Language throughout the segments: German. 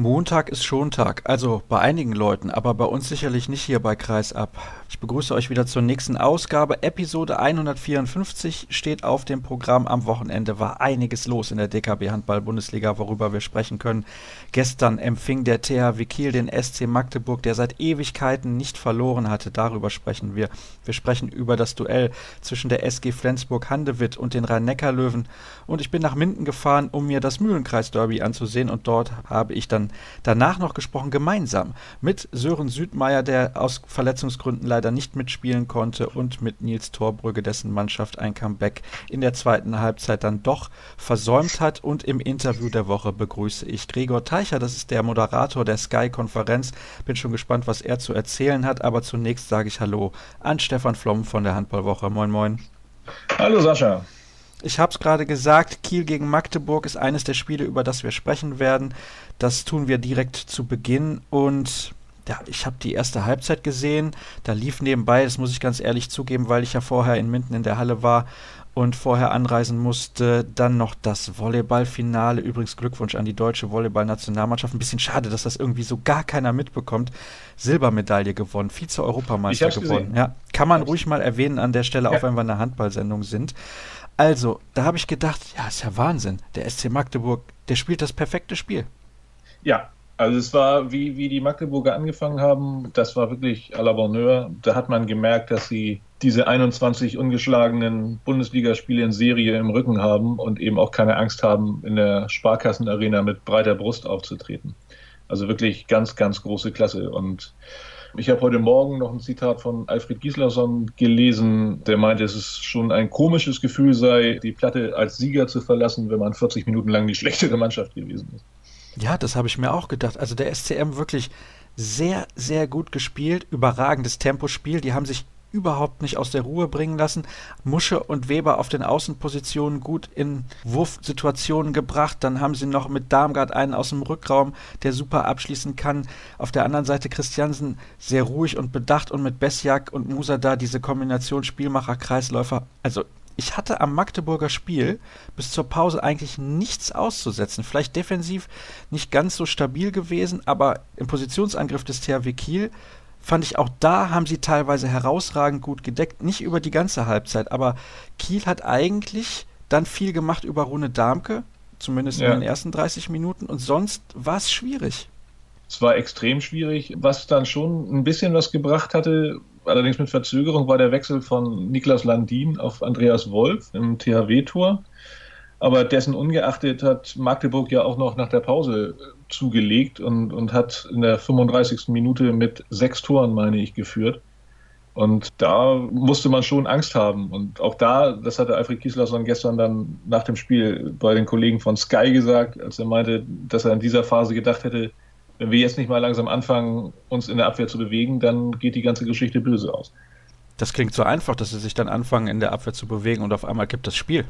Montag ist Schontag, also bei einigen Leuten, aber bei uns sicherlich nicht hier bei Kreisab. Ich begrüße euch wieder zur nächsten Ausgabe. Episode 154 steht auf dem Programm. Am Wochenende war einiges los in der DKB Handball-Bundesliga, worüber wir sprechen können. Gestern empfing der THW Kiel den SC Magdeburg, der seit Ewigkeiten nicht verloren hatte. Darüber sprechen wir. Wir sprechen über das Duell zwischen der SG Flensburg-Handewitt und den Rhein-Neckar-Löwen. Und ich bin nach Minden gefahren, um mir das Mühlenkreis-Derby anzusehen. Und dort habe ich dann danach noch gesprochen, gemeinsam mit Sören Südmeier, der aus Verletzungsgründen leider nicht mitspielen konnte, und mit Nils Torbrügge, dessen Mannschaft ein Comeback in der zweiten Halbzeit dann doch versäumt hat. Und im Interview der Woche begrüße ich Gregor Teicher, das ist der Moderator der Sky-Konferenz. Bin schon gespannt, was er zu erzählen hat, aber zunächst sage ich Hallo an Stefan Flom von der Handballwoche. Moin, moin. Hallo Sascha. Ich habe es gerade gesagt, Kiel gegen Magdeburg ist eines der Spiele, über das wir sprechen werden. Das tun wir direkt zu Beginn und ja, ich habe die erste Halbzeit gesehen. Da lief nebenbei, das muss ich ganz ehrlich zugeben, weil ich ja vorher in Minden in der Halle war und vorher anreisen musste, dann noch das Volleyballfinale. Übrigens Glückwunsch an die deutsche Volleyballnationalmannschaft. Ein bisschen schade, dass das irgendwie so gar keiner mitbekommt. Silbermedaille gewonnen, Vize-Europameister gewonnen. Gesehen. Ja, kann man ruhig mal erwähnen an der Stelle, ja. auch wenn wir in einer Handballsendung sind. Also, da habe ich gedacht, ja, ist ja Wahnsinn. Der SC Magdeburg, der spielt das perfekte Spiel. Ja, also es war, wie, wie die Magdeburger angefangen haben, das war wirklich à la Bonheur. Da hat man gemerkt, dass sie diese 21 ungeschlagenen Bundesligaspiele in Serie im Rücken haben und eben auch keine Angst haben, in der Sparkassenarena mit breiter Brust aufzutreten. Also wirklich ganz, ganz große Klasse. Und ich habe heute Morgen noch ein Zitat von Alfred Gislason gelesen, der meinte, es ist schon ein komisches Gefühl sei, die Platte als Sieger zu verlassen, wenn man 40 Minuten lang die schlechtere Mannschaft gewesen ist. Ja, das habe ich mir auch gedacht. Also der SCM wirklich sehr, sehr gut gespielt, überragendes Tempospiel. Die haben sich überhaupt nicht aus der Ruhe bringen lassen. Musche und Weber auf den Außenpositionen gut in Wurfsituationen gebracht. Dann haben sie noch mit Darmgard einen aus dem Rückraum, der super abschließen kann. Auf der anderen Seite Christiansen sehr ruhig und bedacht und mit Besjak und Musa da diese Kombination Spielmacher, Kreisläufer. Also ich hatte am Magdeburger Spiel bis zur Pause eigentlich nichts auszusetzen. Vielleicht defensiv nicht ganz so stabil gewesen, aber im Positionsangriff des THW Kiel fand ich auch da haben sie teilweise herausragend gut gedeckt. Nicht über die ganze Halbzeit, aber Kiel hat eigentlich dann viel gemacht über Rune Darmke, zumindest ja. in den ersten 30 Minuten, und sonst war es schwierig. Es war extrem schwierig. Was dann schon ein bisschen was gebracht hatte, allerdings mit Verzögerung, war der Wechsel von Niklas Landin auf Andreas Wolf im THW-Tor. Aber dessen ungeachtet hat Magdeburg ja auch noch nach der Pause zugelegt und, und hat in der 35. Minute mit sechs Toren, meine ich, geführt. Und da musste man schon Angst haben. Und auch da, das hatte Alfred Kieslason gestern dann nach dem Spiel bei den Kollegen von Sky gesagt, als er meinte, dass er in dieser Phase gedacht hätte, wenn wir jetzt nicht mal langsam anfangen, uns in der Abwehr zu bewegen, dann geht die ganze Geschichte böse aus. Das klingt so einfach, dass sie sich dann anfangen, in der Abwehr zu bewegen und auf einmal gibt das Spiel.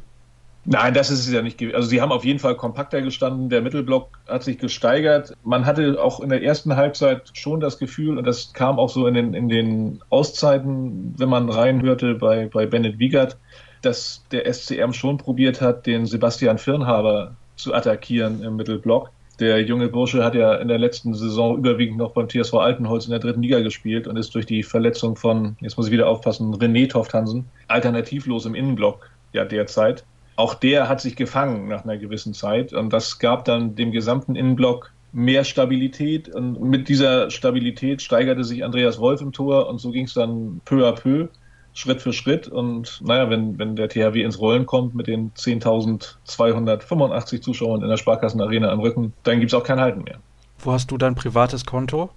Nein, das ist es ja nicht. Also sie haben auf jeden Fall kompakter gestanden. Der Mittelblock hat sich gesteigert. Man hatte auch in der ersten Halbzeit schon das Gefühl, und das kam auch so in den, in den Auszeiten, wenn man reinhörte bei, bei Bennett Wiegert, dass der SCM schon probiert hat, den Sebastian Firnhaber zu attackieren im Mittelblock. Der junge Bursche hat ja in der letzten Saison überwiegend noch beim TSV Altenholz in der dritten Liga gespielt und ist durch die Verletzung von, jetzt muss ich wieder aufpassen, René Tofthansen, alternativlos im Innenblock ja derzeit auch der hat sich gefangen nach einer gewissen Zeit und das gab dann dem gesamten Innenblock mehr Stabilität und mit dieser Stabilität steigerte sich Andreas Wolf im Tor und so ging es dann peu à peu, Schritt für Schritt und naja, wenn, wenn der THW ins Rollen kommt mit den 10.285 Zuschauern in der Sparkassenarena am Rücken, dann gibt es auch kein Halten mehr. Wo hast du dein privates Konto?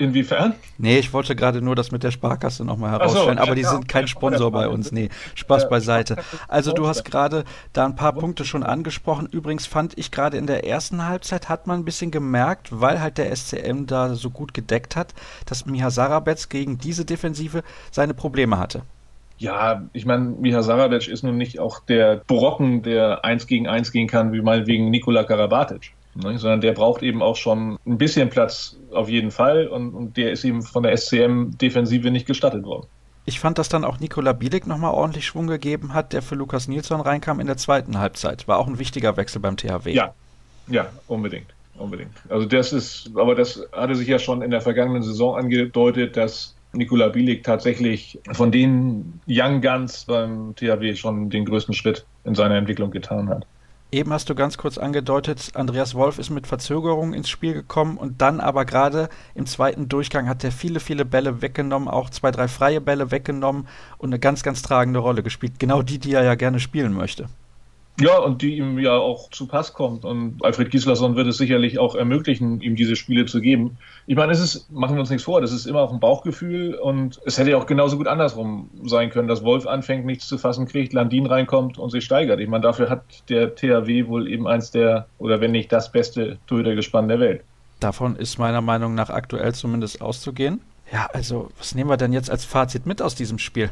Inwiefern? Nee, ich wollte gerade nur das mit der Sparkasse nochmal herausstellen, so, aber die sind kein Sponsor bei uns. Nee, Spaß beiseite. Also du hast gerade da ein paar Punkte schon angesprochen. Übrigens fand ich gerade in der ersten Halbzeit hat man ein bisschen gemerkt, weil halt der SCM da so gut gedeckt hat, dass Miha Sarabetz gegen diese Defensive seine Probleme hatte. Ja, ich meine, Miha Sarabec ist nun nicht auch der Brocken, der eins gegen eins gehen kann, wie meinetwegen Nikola Karabatic. Ne, sondern der braucht eben auch schon ein bisschen Platz auf jeden Fall und, und der ist eben von der SCM-Defensive nicht gestattet worden. Ich fand, dass dann auch Nikola Bielik nochmal ordentlich Schwung gegeben hat, der für Lukas Nilsson reinkam in der zweiten Halbzeit. War auch ein wichtiger Wechsel beim THW. Ja, ja, unbedingt. unbedingt. Also das ist, aber das hatte sich ja schon in der vergangenen Saison angedeutet, dass Nikola Bielik tatsächlich von den Young Guns beim THW schon den größten Schritt in seiner Entwicklung getan hat. Eben hast du ganz kurz angedeutet, Andreas Wolf ist mit Verzögerung ins Spiel gekommen und dann aber gerade im zweiten Durchgang hat er viele, viele Bälle weggenommen, auch zwei, drei freie Bälle weggenommen und eine ganz, ganz tragende Rolle gespielt. Genau die, die er ja gerne spielen möchte. Ja, und die ihm ja auch zu Pass kommt. Und Alfred Gislason wird es sicherlich auch ermöglichen, ihm diese Spiele zu geben. Ich meine, es ist, machen wir uns nichts vor, das ist immer auch ein Bauchgefühl und es hätte ja auch genauso gut andersrum sein können, dass Wolf anfängt, nichts zu fassen kriegt, Landin reinkommt und sich steigert. Ich meine, dafür hat der THW wohl eben eins der, oder wenn nicht das beste Torhütergespann der Welt. Davon ist meiner Meinung nach aktuell zumindest auszugehen. Ja, also, was nehmen wir denn jetzt als Fazit mit aus diesem Spiel?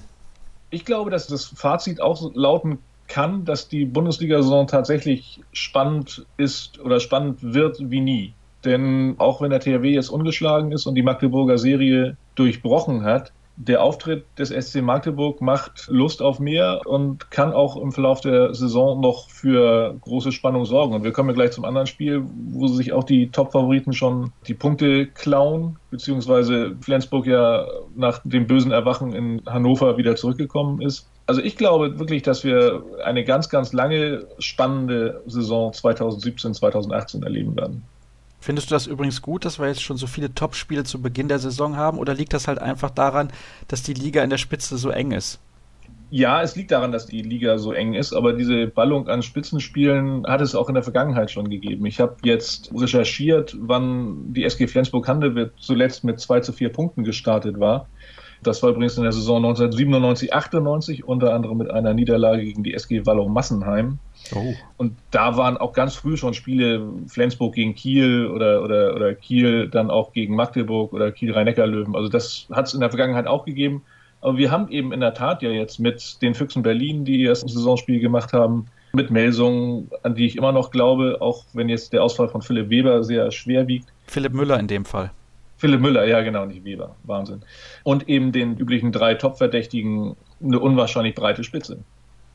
Ich glaube, dass das Fazit auch lauten kann, dass die Bundesliga-Saison tatsächlich spannend ist oder spannend wird wie nie. Denn auch wenn der THW jetzt ungeschlagen ist und die Magdeburger Serie durchbrochen hat, der Auftritt des SC Magdeburg macht Lust auf mehr und kann auch im Verlauf der Saison noch für große Spannung sorgen. Und wir kommen ja gleich zum anderen Spiel, wo sich auch die Top-Favoriten schon die Punkte klauen, beziehungsweise Flensburg ja nach dem bösen Erwachen in Hannover wieder zurückgekommen ist. Also ich glaube wirklich, dass wir eine ganz, ganz lange spannende Saison 2017, 2018 erleben werden. Findest du das übrigens gut, dass wir jetzt schon so viele Top-Spiele zu Beginn der Saison haben? Oder liegt das halt einfach daran, dass die Liga in der Spitze so eng ist? Ja, es liegt daran, dass die Liga so eng ist, aber diese Ballung an Spitzenspielen hat es auch in der Vergangenheit schon gegeben. Ich habe jetzt recherchiert, wann die SG Flensburg-Handewitt zuletzt mit 2 zu 4 Punkten gestartet war. Das war übrigens in der Saison 1997, 98, unter anderem mit einer Niederlage gegen die SG Wallow-Massenheim. Oh. Und da waren auch ganz früh schon Spiele, Flensburg gegen Kiel oder, oder, oder Kiel dann auch gegen Magdeburg oder Kiel Rhein-Neckar-Löwen. Also das hat es in der Vergangenheit auch gegeben. Aber wir haben eben in der Tat ja jetzt mit den Füchsen Berlin, die erst ein Saisonspiel gemacht haben, mit Melsungen, an die ich immer noch glaube, auch wenn jetzt der Ausfall von Philipp Weber sehr schwer wiegt. Philipp Müller in dem Fall. Philipp Müller, ja genau, nicht Weber. Wahnsinn. Und eben den üblichen drei Top-Verdächtigen eine unwahrscheinlich breite Spitze.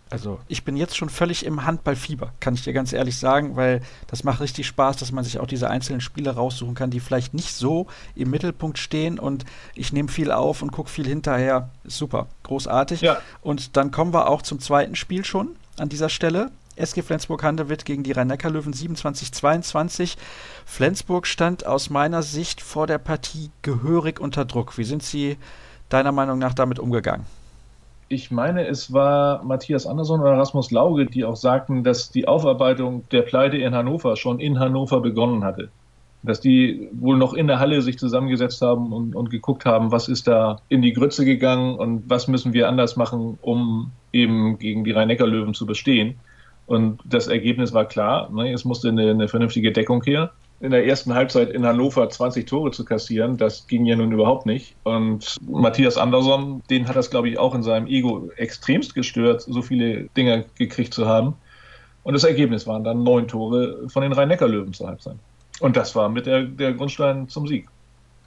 Also ich bin jetzt schon völlig im Handballfieber, kann ich dir ganz ehrlich sagen, weil das macht richtig Spaß, dass man sich auch diese einzelnen Spiele raussuchen kann, die vielleicht nicht so im Mittelpunkt stehen und ich nehme viel auf und gucke viel hinterher. Super, großartig. Ja. Und dann kommen wir auch zum zweiten Spiel schon an dieser Stelle. SG Flensburg-Handewitt gegen die Rhein-Neckar-Löwen 27-22. Flensburg stand aus meiner Sicht vor der Partie gehörig unter Druck. Wie sind Sie deiner Meinung nach damit umgegangen? ich meine, es war Matthias Andersson oder Rasmus Lauge, die auch sagten, dass die Aufarbeitung der Pleite in Hannover schon in Hannover begonnen hatte. Dass die wohl noch in der Halle sich zusammengesetzt haben und, und geguckt haben, was ist da in die Grütze gegangen und was müssen wir anders machen, um eben gegen die Rhein-Neckar-Löwen zu bestehen. Und das Ergebnis war klar, ne, es musste eine, eine vernünftige Deckung her in der ersten Halbzeit in Hannover 20 Tore zu kassieren, das ging ja nun überhaupt nicht. Und Matthias Andersson, den hat das, glaube ich, auch in seinem Ego extremst gestört, so viele Dinge gekriegt zu haben. Und das Ergebnis waren dann neun Tore von den Rhein-Neckar-Löwen zur Halbzeit. Und das war mit der, der Grundstein zum Sieg.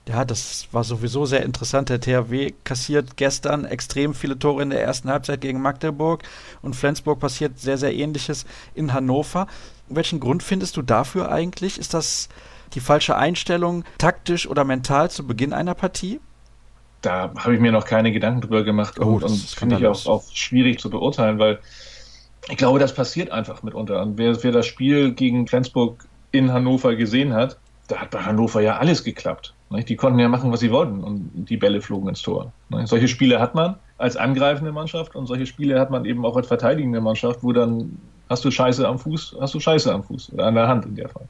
Ja, das war sowieso sehr interessant. Der THW kassiert gestern extrem viele Tore in der ersten Halbzeit gegen Magdeburg und Flensburg passiert sehr, sehr ähnliches in Hannover. Welchen Grund findest du dafür eigentlich? Ist das die falsche Einstellung, taktisch oder mental zu Beginn einer Partie? Da habe ich mir noch keine Gedanken drüber gemacht oh, und, und finde ich auch, auch schwierig zu beurteilen, weil ich glaube, das passiert einfach mitunter. Und wer, wer das Spiel gegen Flensburg in Hannover gesehen hat, da hat bei Hannover ja alles geklappt. Die konnten ja machen, was sie wollten und die Bälle flogen ins Tor. Solche Spiele hat man als angreifende Mannschaft und solche Spiele hat man eben auch als verteidigende Mannschaft, wo dann hast du Scheiße am Fuß, hast du Scheiße am Fuß oder an der Hand in der Fall.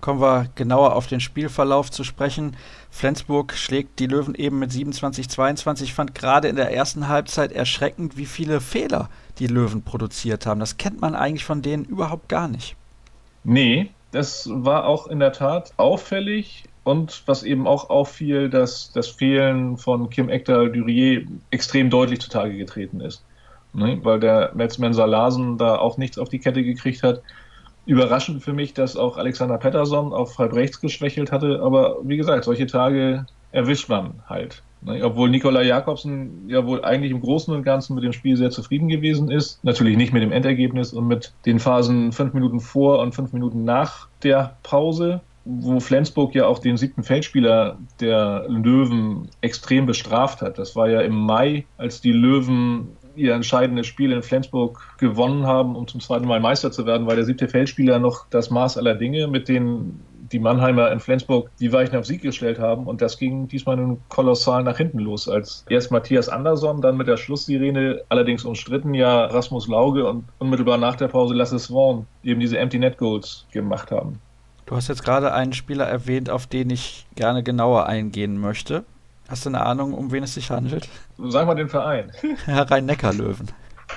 Kommen wir genauer auf den Spielverlauf zu sprechen. Flensburg schlägt die Löwen eben mit 27-22. Ich fand gerade in der ersten Halbzeit erschreckend, wie viele Fehler die Löwen produziert haben. Das kennt man eigentlich von denen überhaupt gar nicht. Nee, das war auch in der Tat auffällig. Und was eben auch auffiel, dass das Fehlen von Kim Ekdal Durier extrem deutlich zutage getreten ist. Ne? Weil der Metzmenser Larsen da auch nichts auf die Kette gekriegt hat. Überraschend für mich, dass auch Alexander Pettersson auf halb rechts geschwächelt hatte. Aber wie gesagt, solche Tage erwischt man halt. Ne? Obwohl Nikola Jakobsen ja wohl eigentlich im Großen und Ganzen mit dem Spiel sehr zufrieden gewesen ist. Natürlich nicht mit dem Endergebnis und mit den Phasen fünf Minuten vor und fünf Minuten nach der Pause wo Flensburg ja auch den siebten Feldspieler der Löwen extrem bestraft hat. Das war ja im Mai, als die Löwen ihr entscheidendes Spiel in Flensburg gewonnen haben, um zum zweiten Mal Meister zu werden, weil der siebte Feldspieler noch das Maß aller Dinge mit den die Mannheimer in Flensburg die Weichen auf Sieg gestellt haben. Und das ging diesmal nun kolossal nach hinten los, als erst Matthias Andersson, dann mit der Schlusssirene, allerdings umstritten, ja Rasmus Lauge und unmittelbar nach der Pause Lasse Swan eben diese Empty Net Goals gemacht haben. Du hast jetzt gerade einen Spieler erwähnt, auf den ich gerne genauer eingehen möchte. Hast du eine Ahnung, um wen es sich handelt? Sag mal den Verein. Herr Rhein-Neckar-Löwen.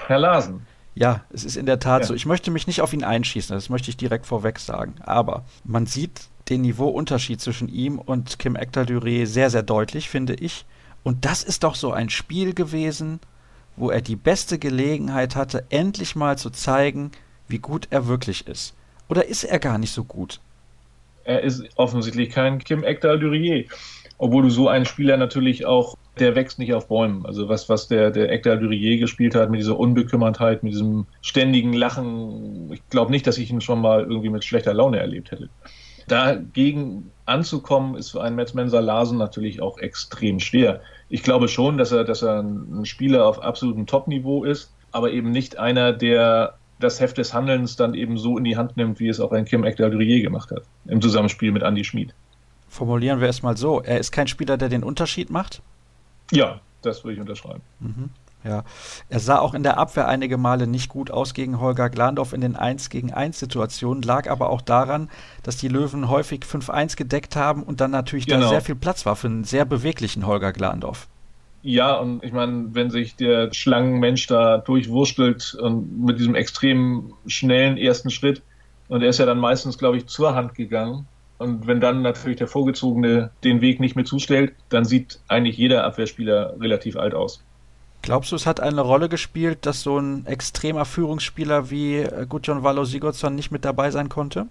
Herr Larsen. Ja, es ist in der Tat ja. so. Ich möchte mich nicht auf ihn einschießen, das möchte ich direkt vorweg sagen. Aber man sieht den Niveauunterschied zwischen ihm und Kim Ekdal-Duré sehr, sehr deutlich, finde ich. Und das ist doch so ein Spiel gewesen, wo er die beste Gelegenheit hatte, endlich mal zu zeigen, wie gut er wirklich ist. Oder ist er gar nicht so gut? Er ist offensichtlich kein Kim Ekdal-Durier. Obwohl du so einen Spieler natürlich auch, der wächst nicht auf Bäumen. Also was, was der, der Ekdal Durier gespielt hat, mit dieser Unbekümmertheit, mit diesem ständigen Lachen, ich glaube nicht, dass ich ihn schon mal irgendwie mit schlechter Laune erlebt hätte. Dagegen anzukommen, ist für einen Metz Mensa Larsen natürlich auch extrem schwer. Ich glaube schon, dass er, dass er ein Spieler auf absolutem Top-Niveau ist, aber eben nicht einer, der das Heft des Handelns dann eben so in die Hand nimmt, wie es auch ein Kim Ekdal-Durier gemacht hat, im Zusammenspiel mit Andy Schmid. Formulieren wir es mal so, er ist kein Spieler, der den Unterschied macht? Ja, das würde ich unterschreiben. Mhm. Ja, er sah auch in der Abwehr einige Male nicht gut aus gegen Holger Glandorf in den 1 gegen 1 Situationen, lag aber auch daran, dass die Löwen häufig 5-1 gedeckt haben und dann natürlich genau. da sehr viel Platz war für einen sehr beweglichen Holger Glandorf. Ja, und ich meine, wenn sich der Schlangenmensch da durchwurstelt und mit diesem extrem schnellen ersten Schritt, und er ist ja dann meistens, glaube ich, zur Hand gegangen. Und wenn dann natürlich der Vorgezogene den Weg nicht mehr zustellt, dann sieht eigentlich jeder Abwehrspieler relativ alt aus. Glaubst du, es hat eine Rolle gespielt, dass so ein extremer Führungsspieler wie äh, Gudjon Valo Sigurdsson nicht mit dabei sein konnte?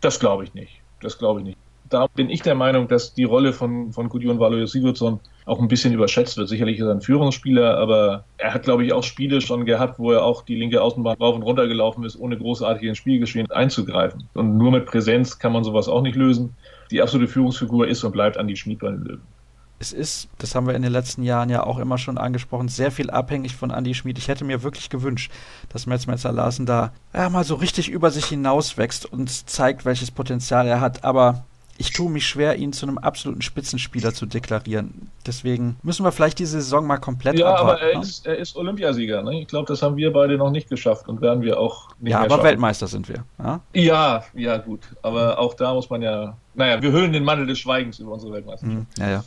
Das glaube ich nicht. Das glaube ich nicht da bin ich der Meinung, dass die Rolle von, von Gudjon Valois Sigurdsson auch ein bisschen überschätzt wird. Sicherlich ist er ein Führungsspieler, aber er hat, glaube ich, auch Spiele schon gehabt, wo er auch die linke Außenbahn rauf und runter gelaufen ist, ohne großartig ins Spielgeschehen einzugreifen. Und nur mit Präsenz kann man sowas auch nicht lösen. Die absolute Führungsfigur ist und bleibt Andi Schmid bei den Löwen. Es ist, das haben wir in den letzten Jahren ja auch immer schon angesprochen, sehr viel abhängig von Andy Schmid. Ich hätte mir wirklich gewünscht, dass Metz Metzer Larsen da ja, mal so richtig über sich hinauswächst und zeigt, welches Potenzial er hat. Aber ich tue mich schwer, ihn zu einem absoluten Spitzenspieler zu deklarieren. Deswegen müssen wir vielleicht diese Saison mal komplett ja, abwarten. Ja, aber er, ne? ist, er ist Olympiasieger. Ne? Ich glaube, das haben wir beide noch nicht geschafft und werden wir auch nicht ja, mehr aber Weltmeister sind wir. Ja? ja, ja, gut. Aber auch da muss man ja, naja, wir hüllen den Mantel des Schweigens über unsere Weltmeisterschaft. Mhm, ja, ja.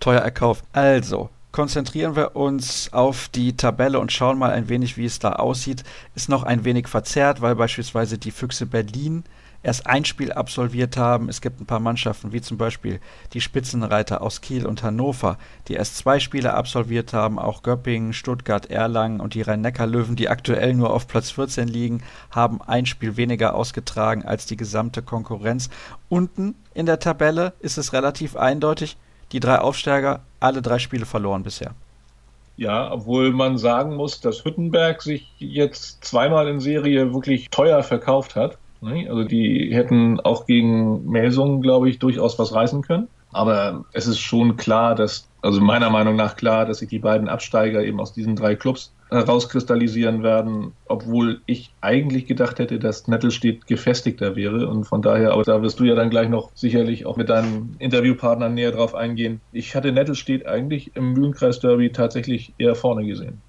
Teuer erkauft. Also, konzentrieren wir uns auf die Tabelle und schauen mal ein wenig, wie es da aussieht. Ist noch ein wenig verzerrt, weil beispielsweise die Füchse Berlin erst ein Spiel absolviert haben. Es gibt ein paar Mannschaften, wie zum Beispiel die Spitzenreiter aus Kiel und Hannover, die erst zwei Spiele absolviert haben. Auch Göppingen, Stuttgart, Erlangen und die Rhein-Neckar-Löwen, die aktuell nur auf Platz 14 liegen, haben ein Spiel weniger ausgetragen als die gesamte Konkurrenz. Unten in der Tabelle ist es relativ eindeutig. Die drei Aufsteiger, alle drei Spiele verloren bisher. Ja, obwohl man sagen muss, dass Hüttenberg sich jetzt zweimal in Serie wirklich teuer verkauft hat. Ne? Also die hätten auch gegen Melsungen, glaube ich, durchaus was reißen können. Aber es ist schon klar, dass, also meiner Meinung nach klar, dass sich die beiden Absteiger eben aus diesen drei Clubs herauskristallisieren werden, obwohl ich eigentlich gedacht hätte, dass Nettelstedt gefestigter wäre und von daher, aber da wirst du ja dann gleich noch sicherlich auch mit deinen Interviewpartnern näher drauf eingehen. Ich hatte Nettelstedt eigentlich im Mühlenkreis Derby tatsächlich eher vorne gesehen.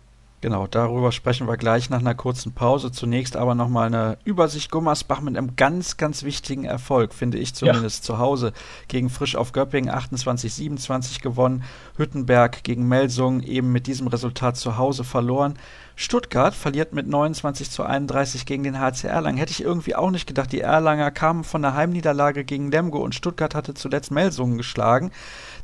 Genau, darüber sprechen wir gleich nach einer kurzen Pause. Zunächst aber nochmal eine Übersicht Gummersbach mit einem ganz, ganz wichtigen Erfolg, finde ich zumindest ja. zu Hause. Gegen Frisch auf Göppingen 28-27 gewonnen. Hüttenberg gegen Melsung eben mit diesem Resultat zu Hause verloren. Stuttgart verliert mit 29 zu 31 gegen den HC Erlangen. Hätte ich irgendwie auch nicht gedacht. Die Erlanger kamen von der Heimniederlage gegen Lemgo und Stuttgart hatte zuletzt Melsungen geschlagen.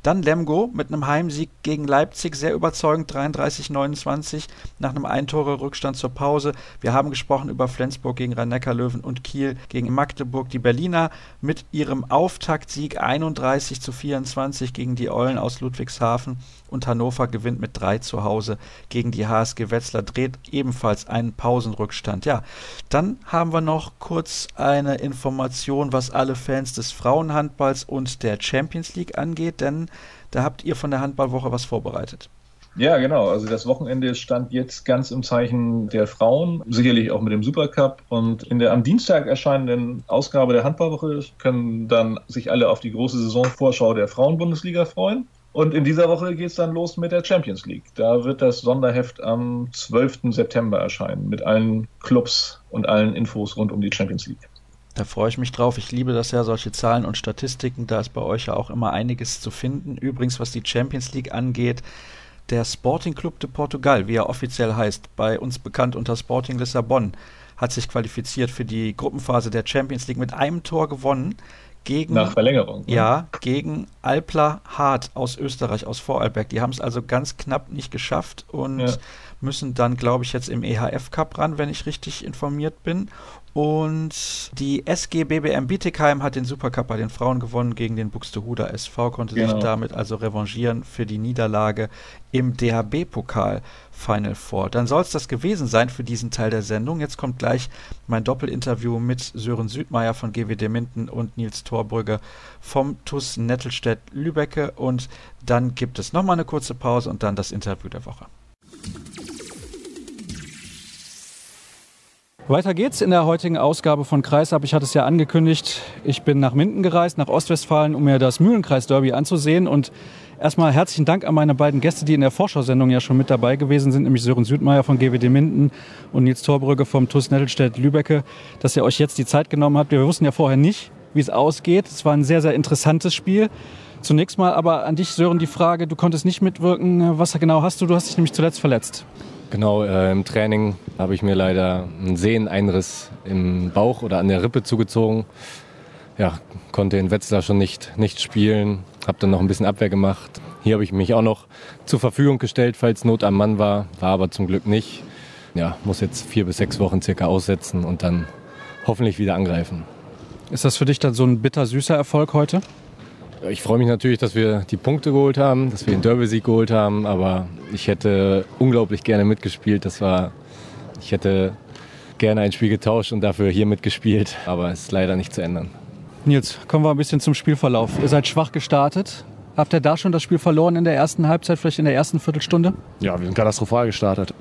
Dann Lemgo mit einem Heimsieg gegen Leipzig, sehr überzeugend, 33-29. nach einem Eintore-Rückstand zur Pause. Wir haben gesprochen über Flensburg gegen Rhein-Neckar-Löwen und Kiel gegen Magdeburg. Die Berliner mit ihrem Auftaktsieg 31 zu 24 gegen die Eulen aus Ludwigshafen und Hannover gewinnt mit 3 zu Hause gegen die HSG Wetzlar, dreht ebenfalls einen Pausenrückstand. Ja, dann haben wir noch kurz eine Information, was alle Fans des Frauenhandballs und der Champions League angeht, denn da habt ihr von der Handballwoche was vorbereitet. Ja, genau. Also das Wochenende stand jetzt ganz im Zeichen der Frauen, sicherlich auch mit dem Supercup. Und in der am Dienstag erscheinenden Ausgabe der Handballwoche können dann sich alle auf die große Saisonvorschau der Frauenbundesliga freuen. Und in dieser Woche geht es dann los mit der Champions League. Da wird das Sonderheft am 12. September erscheinen mit allen Clubs und allen Infos rund um die Champions League. Da freue ich mich drauf. Ich liebe das ja, solche Zahlen und Statistiken. Da ist bei euch ja auch immer einiges zu finden. Übrigens, was die Champions League angeht, der Sporting Club de Portugal, wie er offiziell heißt, bei uns bekannt unter Sporting Lissabon, hat sich qualifiziert für die Gruppenphase der Champions League mit einem Tor gewonnen gegen nach Verlängerung. Ne? Ja, gegen Alpla Hart aus Österreich, aus Vorarlberg. Die haben es also ganz knapp nicht geschafft und ja. müssen dann, glaube ich, jetzt im EHF Cup ran, wenn ich richtig informiert bin. Und die SG BBM Bietigheim hat den Supercup bei den Frauen gewonnen gegen den Buxtehuder SV, konnte genau. sich damit also revanchieren für die Niederlage im DHB-Pokal Final Four. Dann soll es das gewesen sein für diesen Teil der Sendung. Jetzt kommt gleich mein Doppelinterview mit Sören Südmeier von GWD Minden und Nils Torbrügge vom TUS Nettelstedt Lübecke. Und dann gibt es nochmal eine kurze Pause und dann das Interview der Woche. Weiter geht's in der heutigen Ausgabe von Kreisab. Ich hatte es ja angekündigt. Ich bin nach Minden gereist, nach Ostwestfalen, um mir das Mühlenkreis-Derby anzusehen. Und erstmal herzlichen Dank an meine beiden Gäste, die in der Vorschau-Sendung ja schon mit dabei gewesen sind, nämlich Sören Südmeier von GWD Minden und Nils Torbrügge vom TUS Nettelstedt Lübecke, dass ihr euch jetzt die Zeit genommen habt. Wir wussten ja vorher nicht, wie es ausgeht. Es war ein sehr, sehr interessantes Spiel. Zunächst mal aber an dich, Sören, die Frage, du konntest nicht mitwirken. Was genau hast du? Du hast dich nämlich zuletzt verletzt. Genau, äh, im Training habe ich mir leider einen Sehneneinriss im Bauch oder an der Rippe zugezogen. Ja, konnte in Wetzlar schon nicht, nicht spielen, habe dann noch ein bisschen Abwehr gemacht. Hier habe ich mich auch noch zur Verfügung gestellt, falls Not am Mann war, war aber zum Glück nicht. Ja, muss jetzt vier bis sechs Wochen circa aussetzen und dann hoffentlich wieder angreifen. Ist das für dich dann so ein bittersüßer Erfolg heute? Ich freue mich natürlich, dass wir die Punkte geholt haben, dass wir den Derby-Sieg geholt haben, aber ich hätte unglaublich gerne mitgespielt. Das war, ich hätte gerne ein Spiel getauscht und dafür hier mitgespielt, aber es ist leider nicht zu ändern. Nils, kommen wir ein bisschen zum Spielverlauf. Ihr seid schwach gestartet. Habt ihr da schon das Spiel verloren in der ersten Halbzeit, vielleicht in der ersten Viertelstunde? Ja, wir sind katastrophal gestartet.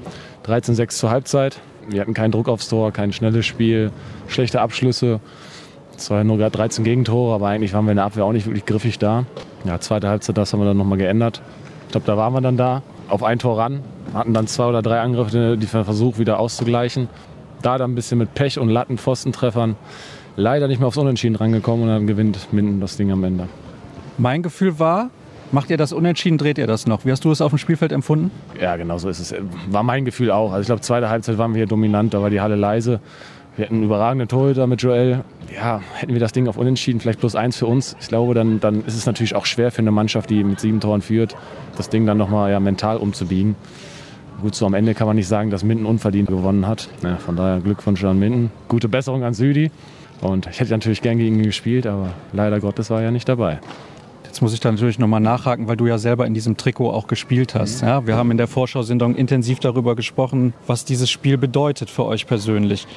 13-6 zur Halbzeit. Wir hatten keinen Druck aufs Tor, kein schnelles Spiel, schlechte Abschlüsse. Zwar nur gerade 13 Gegentore, aber eigentlich waren wir in der Abwehr auch nicht wirklich griffig da. Ja, zweite Halbzeit, das haben wir dann nochmal geändert. Ich glaube, da waren wir dann da, auf ein Tor ran, hatten dann zwei oder drei Angriffe, die wir versucht wieder auszugleichen. Da dann ein bisschen mit Pech und Latten, Pfostentreffern leider nicht mehr aufs Unentschieden rangekommen und dann gewinnt Minden das Ding am Ende. Mein Gefühl war, Macht ihr das unentschieden, dreht ihr das noch? Wie hast du es auf dem Spielfeld empfunden? Ja, genau so ist es. War mein Gefühl auch. Also ich glaube, zweite Halbzeit waren wir hier dominant, da war die Halle leise. Wir hätten einen überragenden Torhüter mit Joel. Ja, hätten wir das Ding auf Unentschieden, vielleicht plus eins für uns. Ich glaube, dann, dann ist es natürlich auch schwer für eine Mannschaft, die mit sieben Toren führt, das Ding dann nochmal ja, mental umzubiegen. Gut, so am Ende kann man nicht sagen, dass Minden unverdient gewonnen hat. Ja, von daher Glückwunsch an Minden. Gute Besserung an Südi. Und ich hätte natürlich gern gegen ihn gespielt, aber leider Gottes war er ja nicht dabei. Jetzt muss ich da natürlich nochmal nachhaken, weil du ja selber in diesem Trikot auch gespielt hast. Mhm. Ja, wir haben in der Vorschau-Sendung intensiv darüber gesprochen, was dieses Spiel bedeutet für euch persönlich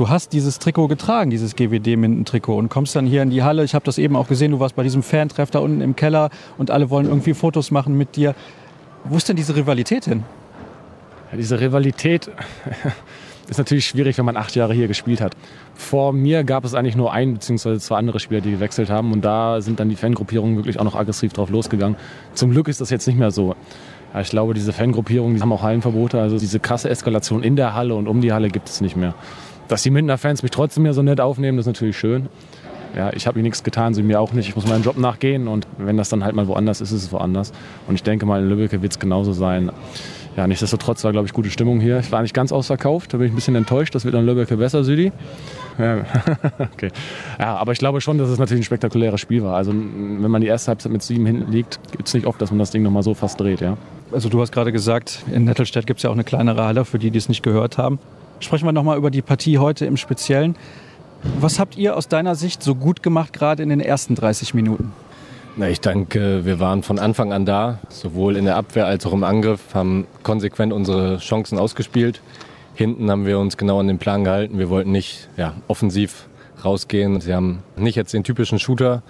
du hast dieses Trikot getragen, dieses GWD-Minden-Trikot und kommst dann hier in die Halle. Ich habe das eben auch gesehen, du warst bei diesem Fantreff da unten im Keller und alle wollen irgendwie Fotos machen mit dir. Wo ist denn diese Rivalität hin? Ja, diese Rivalität ist natürlich schwierig, wenn man acht Jahre hier gespielt hat. Vor mir gab es eigentlich nur ein bzw. zwei andere Spieler, die gewechselt haben und da sind dann die Fangruppierungen wirklich auch noch aggressiv drauf losgegangen. Zum Glück ist das jetzt nicht mehr so. Ja, ich glaube, diese Fangruppierungen die haben auch Hallenverbote, also diese krasse Eskalation in der Halle und um die Halle gibt es nicht mehr. Dass die Mindener Fans mich trotzdem ja so nett aufnehmen, das ist natürlich schön. Ja, ich habe ihnen nichts getan, sie mir auch nicht. Ich muss meinem Job nachgehen und wenn das dann halt mal woanders ist, ist es woanders. Und ich denke mal, in Lübeck wird es genauso sein. Ja, nichtsdestotrotz war, glaube ich, gute Stimmung hier. Ich war nicht ganz ausverkauft, da bin ich ein bisschen enttäuscht. Das wird dann Lübeck besser, Südi. Ja, okay. ja, aber ich glaube schon, dass es natürlich ein spektakuläres Spiel war. Also, wenn man die erste Halbzeit mit sieben hinten liegt, gibt es nicht oft, dass man das Ding nochmal so fast dreht. Ja. Also du hast gerade gesagt, in Nettelstedt gibt es ja auch eine kleinere Halle, für die, die es nicht gehört haben. Sprechen wir nochmal über die Partie heute im Speziellen. Was habt ihr aus deiner Sicht so gut gemacht, gerade in den ersten 30 Minuten? Na, ich denke, wir waren von Anfang an da, sowohl in der Abwehr als auch im Angriff, haben konsequent unsere Chancen ausgespielt. Hinten haben wir uns genau an den Plan gehalten. Wir wollten nicht ja, offensiv rausgehen. Sie haben nicht jetzt den typischen Shooter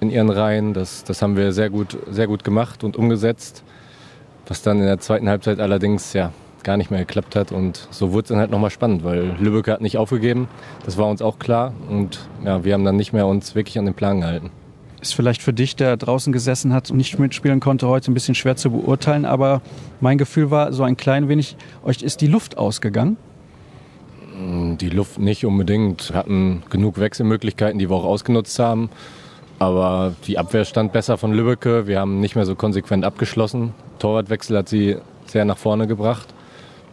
in ihren Reihen. Das, das haben wir sehr gut, sehr gut gemacht und umgesetzt. Was dann in der zweiten Halbzeit allerdings ja, gar nicht mehr geklappt hat. Und so wurde es dann halt nochmal spannend, weil Lübeck hat nicht aufgegeben. Das war uns auch klar. Und ja, wir haben dann nicht mehr uns wirklich an den Plan gehalten. Ist vielleicht für dich, der draußen gesessen hat und nicht mitspielen konnte, heute ein bisschen schwer zu beurteilen. Aber mein Gefühl war so ein klein wenig, euch ist die Luft ausgegangen. Die Luft nicht unbedingt. Wir hatten genug Wechselmöglichkeiten, die wir auch ausgenutzt haben. Aber die Abwehr stand besser von Lübbecke. Wir haben nicht mehr so konsequent abgeschlossen. Torwartwechsel hat sie sehr nach vorne gebracht.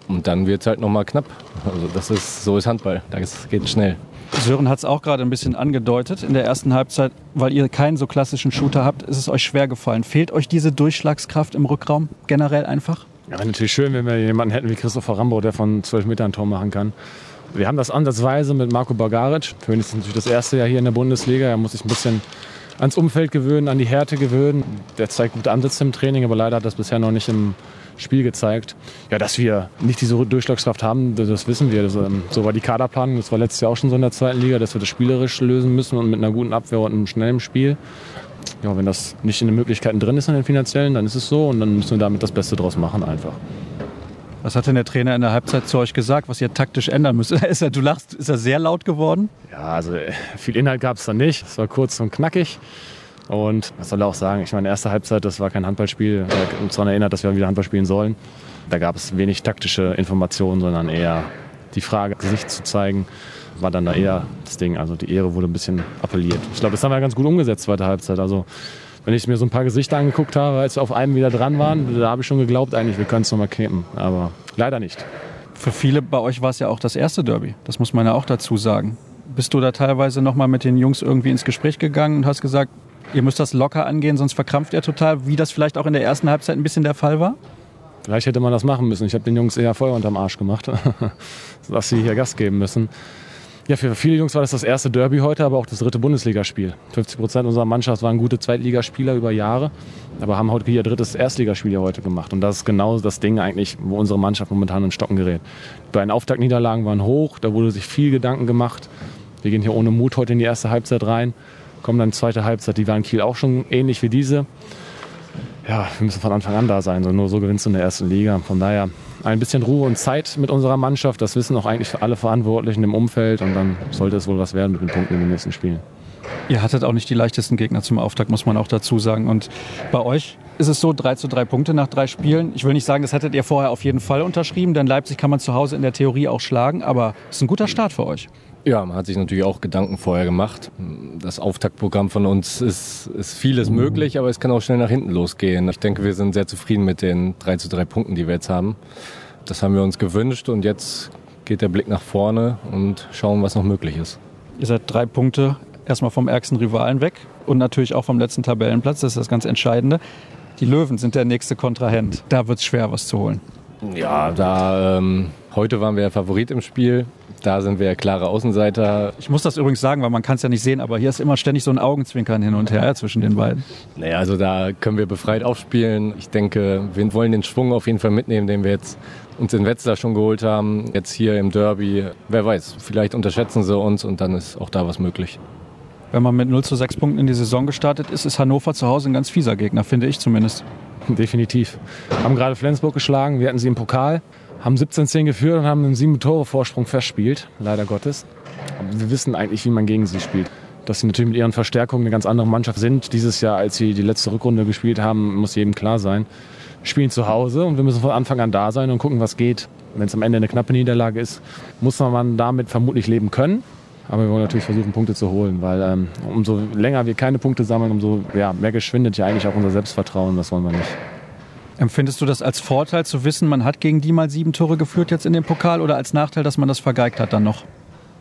Und dann wird es halt nochmal knapp. Also das ist, so ist Handball. Das geht schnell. Sören hat es auch gerade ein bisschen angedeutet. In der ersten Halbzeit, weil ihr keinen so klassischen Shooter habt, ist es euch schwer gefallen. Fehlt euch diese Durchschlagskraft im Rückraum generell einfach? Ja, wäre natürlich schön, wenn wir jemanden hätten wie Christopher Rambo, der von 12 Metern ein Tor machen kann. Wir haben das ansatzweise mit Marco Bagaric. Für ihn ist es natürlich das erste Jahr hier in der Bundesliga. Er muss sich ein bisschen ans Umfeld gewöhnen, an die Härte gewöhnen. Der zeigt gute Ansätze im Training, aber leider hat das bisher noch nicht im Spiel gezeigt. Ja, dass wir nicht diese Durchschlagskraft haben, das wissen wir. Das, ähm, so war die Kaderplanung, das war letztes Jahr auch schon so in der zweiten Liga, dass wir das spielerisch lösen müssen und mit einer guten Abwehr und einem schnellen Spiel. Ja, wenn das nicht in den Möglichkeiten drin ist, in den finanziellen, dann ist es so und dann müssen wir damit das Beste draus machen einfach. Was hat denn der Trainer in der Halbzeit zu euch gesagt, was ihr taktisch ändern müsst? Ist er, du lachst, ist er sehr laut geworden? Ja, also viel Inhalt gab es da nicht. Es war kurz und knackig. Und was soll auch sagen? Ich meine, erste Halbzeit, das war kein Handballspiel. Er hat uns daran erinnert, dass wir wieder Handball spielen sollen. Da gab es wenig taktische Informationen, sondern eher die Frage, Gesicht zu zeigen, war dann da eher das Ding. Also die Ehre wurde ein bisschen appelliert. Ich glaube, das haben wir ganz gut umgesetzt, zweite Halbzeit. Also wenn ich mir so ein paar Gesichter angeguckt habe, als wir auf einem wieder dran waren, da habe ich schon geglaubt, eigentlich, wir können es nochmal knippen. Aber leider nicht. Für viele bei euch war es ja auch das erste Derby. Das muss man ja auch dazu sagen. Bist du da teilweise nochmal mit den Jungs irgendwie ins Gespräch gegangen und hast gesagt, ihr müsst das locker angehen, sonst verkrampft ihr total, wie das vielleicht auch in der ersten Halbzeit ein bisschen der Fall war? Vielleicht hätte man das machen müssen. Ich habe den Jungs eher Feuer unterm Arsch gemacht, dass sie hier Gas geben müssen. Ja, für viele Jungs war das das erste Derby heute, aber auch das dritte Bundesligaspiel. 50 Prozent unserer Mannschaft waren gute Zweitligaspieler über Jahre, aber haben heute ihr drittes Erstligaspiel ja heute gemacht. Und das ist genau das Ding eigentlich, wo unsere Mannschaft momentan in Stocken gerät. Die beiden Auftaktniederlagen waren hoch, da wurde sich viel Gedanken gemacht. Wir gehen hier ohne Mut heute in die erste Halbzeit rein kommen dann zweite Halbzeit, die war in Kiel auch schon ähnlich wie diese. Ja, wir müssen von Anfang an da sein, nur so gewinnst du in der ersten Liga. Von daher ein bisschen Ruhe und Zeit mit unserer Mannschaft, das wissen auch eigentlich alle Verantwortlichen im Umfeld und dann sollte es wohl was werden mit den Punkten in den nächsten Spielen. Ihr hattet auch nicht die leichtesten Gegner zum Auftakt, muss man auch dazu sagen. Und bei euch ist es so, 3 zu 3 Punkte nach drei Spielen. Ich will nicht sagen, das hättet ihr vorher auf jeden Fall unterschrieben, denn Leipzig kann man zu Hause in der Theorie auch schlagen, aber es ist ein guter Start für euch. Ja, man hat sich natürlich auch Gedanken vorher gemacht. Das Auftaktprogramm von uns ist, ist vieles möglich, aber es kann auch schnell nach hinten losgehen. Ich denke, wir sind sehr zufrieden mit den 3 zu 3 Punkten, die wir jetzt haben. Das haben wir uns gewünscht und jetzt geht der Blick nach vorne und schauen, was noch möglich ist. Ihr seid drei Punkte erstmal vom ärgsten Rivalen weg und natürlich auch vom letzten Tabellenplatz. Das ist das ganz Entscheidende. Die Löwen sind der nächste Kontrahent. Da wird es schwer, was zu holen. Ja, da ähm, heute waren wir ja Favorit im Spiel. Da sind wir ja klare Außenseiter. Ich muss das übrigens sagen, weil man kann es ja nicht sehen, aber hier ist immer ständig so ein Augenzwinkern hin und her zwischen den beiden. Naja, also da können wir befreit aufspielen. Ich denke, wir wollen den Schwung auf jeden Fall mitnehmen, den wir jetzt uns in Wetzlar schon geholt haben. Jetzt hier im Derby. Wer weiß, vielleicht unterschätzen sie uns und dann ist auch da was möglich. Wenn man mit 0 zu 6 Punkten in die Saison gestartet ist, ist Hannover zu Hause ein ganz fieser Gegner, finde ich zumindest. Definitiv. Haben gerade Flensburg geschlagen, wir hatten sie im Pokal haben 17-10 geführt und haben einen 7-Tore-Vorsprung festspielt, leider Gottes. Aber wir wissen eigentlich, wie man gegen sie spielt. Dass sie natürlich mit ihren Verstärkungen eine ganz andere Mannschaft sind. Dieses Jahr, als sie die letzte Rückrunde gespielt haben, muss jedem klar sein. Wir spielen zu Hause und wir müssen von Anfang an da sein und gucken, was geht. Wenn es am Ende eine knappe Niederlage ist, muss man damit vermutlich leben können. Aber wir wollen natürlich versuchen, Punkte zu holen, weil ähm, umso länger wir keine Punkte sammeln, umso ja, mehr geschwindet ja eigentlich auch unser Selbstvertrauen. Das wollen wir nicht. Empfindest du das als Vorteil zu wissen, man hat gegen die mal sieben Tore geführt jetzt in dem Pokal oder als Nachteil, dass man das vergeigt hat dann noch?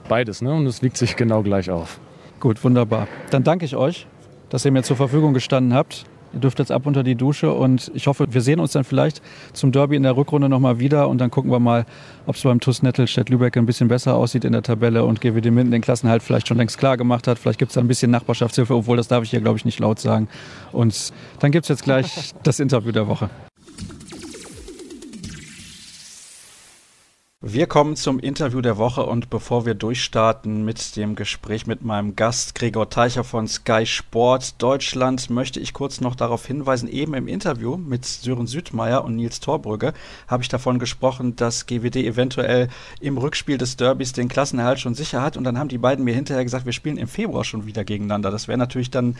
Beides, ne? Und es wiegt sich genau gleich auf. Gut, wunderbar. Dann danke ich euch, dass ihr mir zur Verfügung gestanden habt. Ihr dürft jetzt ab unter die Dusche und ich hoffe, wir sehen uns dann vielleicht zum Derby in der Rückrunde nochmal wieder und dann gucken wir mal, ob es beim TuS Nettelstedt-Lübeck ein bisschen besser aussieht in der Tabelle und GWD Minden den Klassenhalt vielleicht schon längst klar gemacht hat. Vielleicht gibt es da ein bisschen Nachbarschaftshilfe, obwohl das darf ich hier, glaube ich, nicht laut sagen. Und dann gibt es jetzt gleich das Interview der Woche. Wir kommen zum Interview der Woche und bevor wir durchstarten mit dem Gespräch mit meinem Gast Gregor Teicher von Sky Sport Deutschland, möchte ich kurz noch darauf hinweisen, eben im Interview mit Sören Südmeier und Nils Torbrügge habe ich davon gesprochen, dass GWD eventuell im Rückspiel des Derbys den Klassenerhalt schon sicher hat und dann haben die beiden mir hinterher gesagt, wir spielen im Februar schon wieder gegeneinander. Das wäre natürlich dann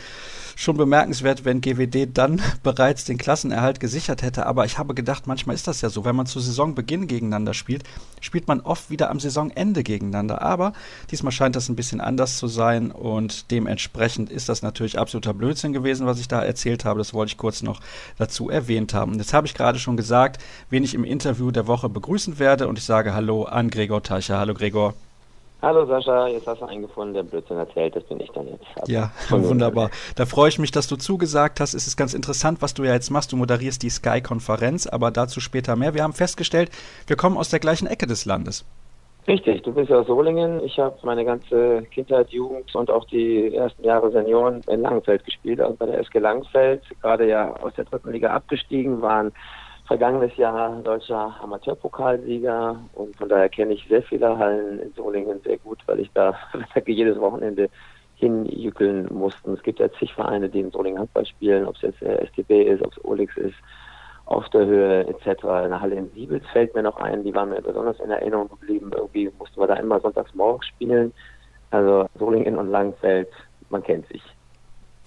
schon bemerkenswert, wenn GWD dann bereits den Klassenerhalt gesichert hätte, aber ich habe gedacht, manchmal ist das ja so, wenn man zu Saisonbeginn gegeneinander spielt, spielt man oft wieder am Saisonende gegeneinander. Aber diesmal scheint das ein bisschen anders zu sein und dementsprechend ist das natürlich absoluter Blödsinn gewesen, was ich da erzählt habe. Das wollte ich kurz noch dazu erwähnt haben. Und jetzt habe ich gerade schon gesagt, wen ich im Interview der Woche begrüßen werde und ich sage Hallo an Gregor Teicher. Hallo Gregor. Hallo Sascha, jetzt hast du einen gefunden, der Blödsinn erzählt, das bin ich dann jetzt. Also ja, wunderbar. Da freue ich mich, dass du zugesagt hast. Es ist ganz interessant, was du ja jetzt machst. Du moderierst die Sky-Konferenz, aber dazu später mehr. Wir haben festgestellt, wir kommen aus der gleichen Ecke des Landes. Richtig, du bist ja aus Solingen. Ich habe meine ganze Kindheit, Jugend und auch die ersten Jahre Senioren in Langenfeld gespielt, also bei der SG Langenfeld. Gerade ja aus der dritten Liga abgestiegen, waren vergangenes Jahr deutscher Amateurpokalsieger und von daher kenne ich sehr viele Hallen in Solingen sehr gut, weil ich da jedes Wochenende hinjückeln musste. Es gibt ja zig Vereine, die in Solingen Handball spielen, ob es jetzt der STB ist, ob es Olix ist, auf der Höhe etc. Eine Halle in Siebels fällt mir noch ein, die war mir besonders in Erinnerung geblieben. Irgendwie mussten wir da immer sonntags morgens spielen. Also Solingen und Langfeld, man kennt sich.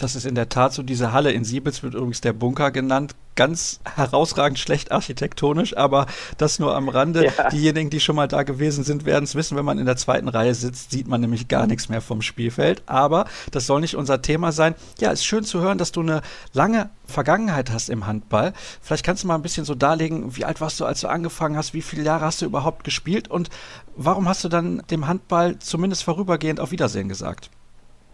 Das ist in der Tat so. Diese Halle in Siebels wird übrigens der Bunker genannt. Ganz herausragend schlecht architektonisch, aber das nur am Rande. Ja. Diejenigen, die schon mal da gewesen sind, werden es wissen. Wenn man in der zweiten Reihe sitzt, sieht man nämlich gar nichts mehr vom Spielfeld. Aber das soll nicht unser Thema sein. Ja, ist schön zu hören, dass du eine lange Vergangenheit hast im Handball. Vielleicht kannst du mal ein bisschen so darlegen, wie alt warst du, als du angefangen hast? Wie viele Jahre hast du überhaupt gespielt? Und warum hast du dann dem Handball zumindest vorübergehend auf Wiedersehen gesagt?